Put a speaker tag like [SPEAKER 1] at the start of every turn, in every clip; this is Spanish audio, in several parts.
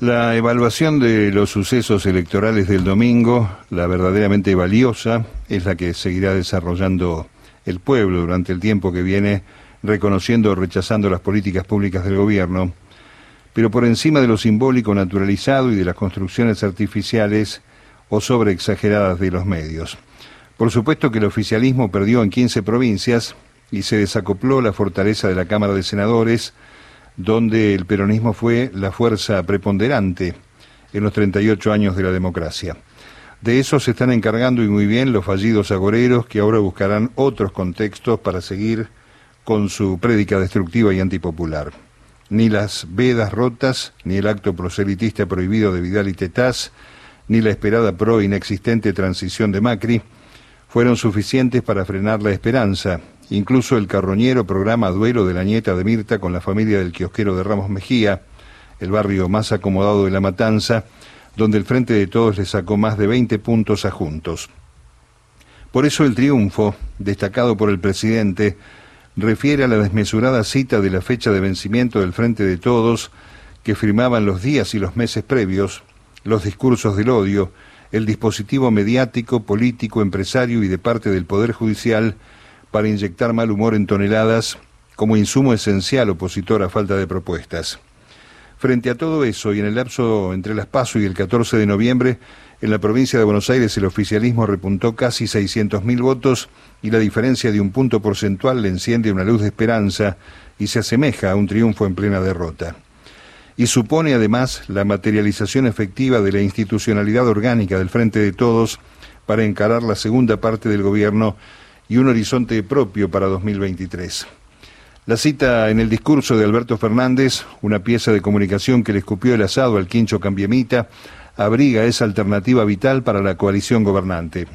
[SPEAKER 1] La evaluación de los sucesos electorales del domingo, la verdaderamente valiosa, es la que seguirá desarrollando el pueblo durante el tiempo que viene, reconociendo o rechazando las políticas públicas del gobierno, pero por encima de lo simbólico naturalizado y de las construcciones artificiales o sobreexageradas de los medios. Por supuesto que el oficialismo perdió en 15 provincias y se desacopló la fortaleza de la Cámara de Senadores, donde el peronismo fue la fuerza preponderante en los 38 años de la democracia. De eso se están encargando y muy bien los fallidos agoreros que ahora buscarán otros contextos para seguir con su prédica destructiva y antipopular. Ni las vedas rotas, ni el acto proselitista prohibido de Vidal y Tetaz, ni la esperada pro inexistente transición de Macri fueron suficientes para frenar la esperanza Incluso el carroñero programa duelo de la nieta de Mirta con la familia del kiosquero de Ramos Mejía, el barrio más acomodado de La Matanza, donde el Frente de Todos le sacó más de 20 puntos a Juntos. Por eso el triunfo, destacado por el presidente, refiere a la desmesurada cita de la fecha de vencimiento del Frente de Todos que firmaban los días y los meses previos, los discursos del odio, el dispositivo mediático, político, empresario y de parte del Poder Judicial para inyectar mal humor en toneladas como insumo esencial opositor a falta de propuestas. Frente a todo eso, y en el lapso entre las PASO y el 14 de noviembre, en la provincia de Buenos Aires el oficialismo repuntó casi 600.000 votos y la diferencia de un punto porcentual le enciende una luz de esperanza y se asemeja a un triunfo en plena derrota. Y supone además la materialización efectiva de la institucionalidad orgánica del Frente de Todos para encarar la segunda parte del gobierno y un horizonte propio para 2023. La cita en el discurso de Alberto Fernández, una pieza de comunicación que le escupió el asado al quincho cambiemita, abriga esa alternativa vital para la coalición gobernante.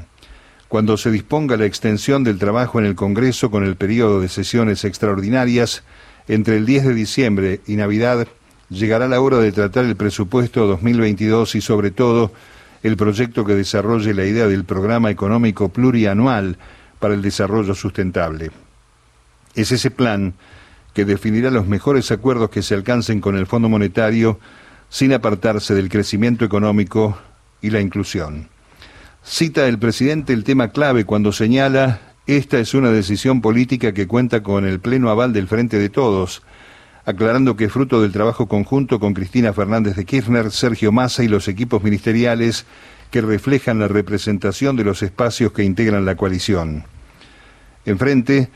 [SPEAKER 1] Cuando se disponga la extensión del trabajo en el Congreso con el periodo de sesiones extraordinarias, entre el 10 de diciembre y Navidad, llegará la hora de tratar el presupuesto 2022 y sobre todo el proyecto que desarrolle la idea del programa económico plurianual para el desarrollo sustentable. Es ese plan que definirá los mejores acuerdos que se alcancen con el Fondo Monetario sin apartarse del crecimiento económico y la inclusión. Cita el presidente el tema clave cuando señala esta es una decisión política que cuenta con el pleno aval del Frente de Todos, aclarando que fruto del trabajo conjunto con Cristina Fernández de Kirchner, Sergio Massa y los equipos ministeriales que reflejan la representación de los espacios que integran la coalición. Enfrente,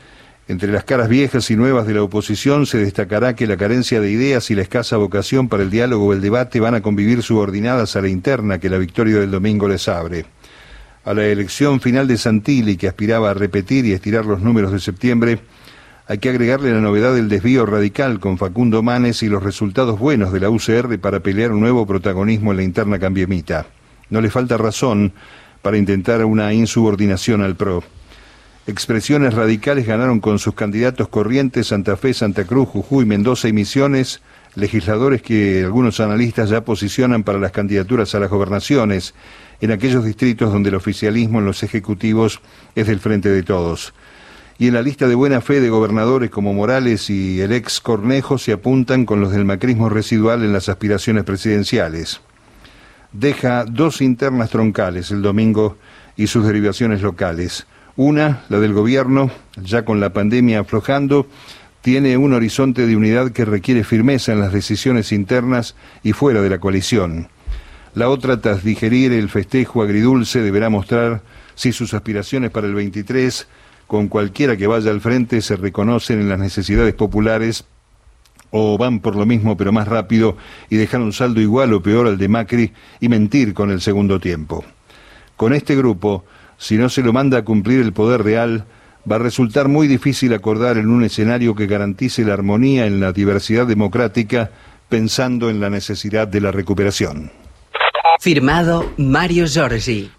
[SPEAKER 1] entre las caras viejas y nuevas de la oposición, se destacará que la carencia de ideas y la escasa vocación para el diálogo o el debate van a convivir subordinadas a la interna que la victoria del domingo les abre. A la elección final de Santilli, que aspiraba a repetir y estirar los números de septiembre, hay que agregarle la novedad del desvío radical con Facundo Manes y los resultados buenos de la UCR para pelear un nuevo protagonismo en la interna cambiemita. No le falta razón para intentar una insubordinación al PRO. Expresiones radicales ganaron con sus candidatos Corrientes, Santa Fe, Santa Cruz, Jujuy, Mendoza y Misiones, legisladores que algunos analistas ya posicionan para las candidaturas a las gobernaciones, en aquellos distritos donde el oficialismo en los ejecutivos es del frente de todos. Y en la lista de buena fe de gobernadores como Morales y el ex Cornejo se apuntan con los del macrismo residual en las aspiraciones presidenciales deja dos internas troncales el domingo y sus derivaciones locales. Una, la del gobierno, ya con la pandemia aflojando, tiene un horizonte de unidad que requiere firmeza en las decisiones internas y fuera de la coalición. La otra, tras digerir el festejo agridulce, deberá mostrar si sus aspiraciones para el 23, con cualquiera que vaya al frente, se reconocen en las necesidades populares o van por lo mismo pero más rápido y dejar un saldo igual o peor al de Macri y mentir con el segundo tiempo. Con este grupo, si no se lo manda a cumplir el poder real, va a resultar muy difícil acordar en un escenario que garantice la armonía en la diversidad democrática pensando en la necesidad de la recuperación.
[SPEAKER 2] Firmado Mario Giorgi.